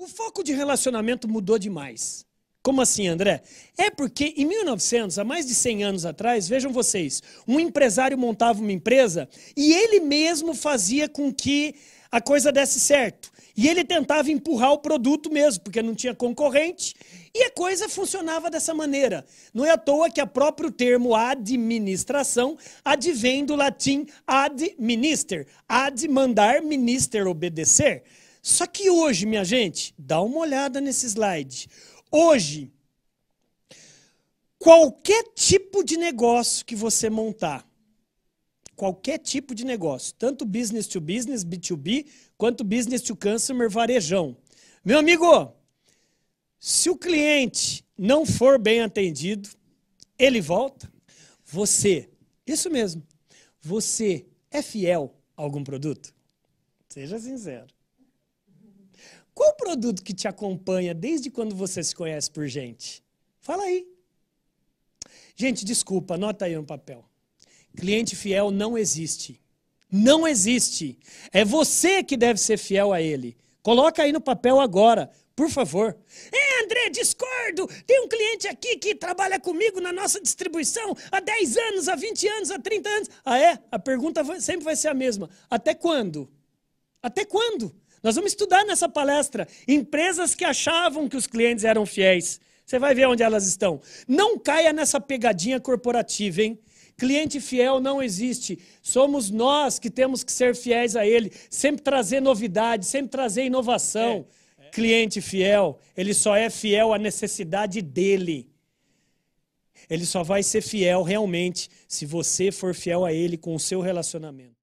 O foco de relacionamento mudou demais. Como assim, André? É porque em 1900, há mais de 100 anos atrás, vejam vocês, um empresário montava uma empresa e ele mesmo fazia com que a coisa desse certo. E ele tentava empurrar o produto mesmo, porque não tinha concorrente, e a coisa funcionava dessa maneira. Não é à toa que o próprio termo administração advém do latim ad minister, ad mandar, minister obedecer. Só que hoje, minha gente, dá uma olhada nesse slide. Hoje, qualquer tipo de negócio que você montar, qualquer tipo de negócio, tanto business to business, B2B, quanto business to consumer, varejão. Meu amigo, se o cliente não for bem atendido, ele volta. Você, isso mesmo, você é fiel a algum produto? Seja sincero. Produto que te acompanha desde quando você se conhece por gente? Fala aí. Gente, desculpa, anota aí no papel. Cliente fiel não existe. Não existe. É você que deve ser fiel a ele. Coloca aí no papel agora, por favor. É, André, discordo. Tem um cliente aqui que trabalha comigo na nossa distribuição há 10 anos, há 20 anos, há 30 anos. Ah, é? A pergunta sempre vai ser a mesma. Até quando? Até quando? Nós vamos estudar nessa palestra empresas que achavam que os clientes eram fiéis. Você vai ver onde elas estão. Não caia nessa pegadinha corporativa, hein? Cliente fiel não existe. Somos nós que temos que ser fiéis a ele, sempre trazer novidade, sempre trazer inovação. É, é. Cliente fiel, ele só é fiel à necessidade dele. Ele só vai ser fiel realmente se você for fiel a ele com o seu relacionamento.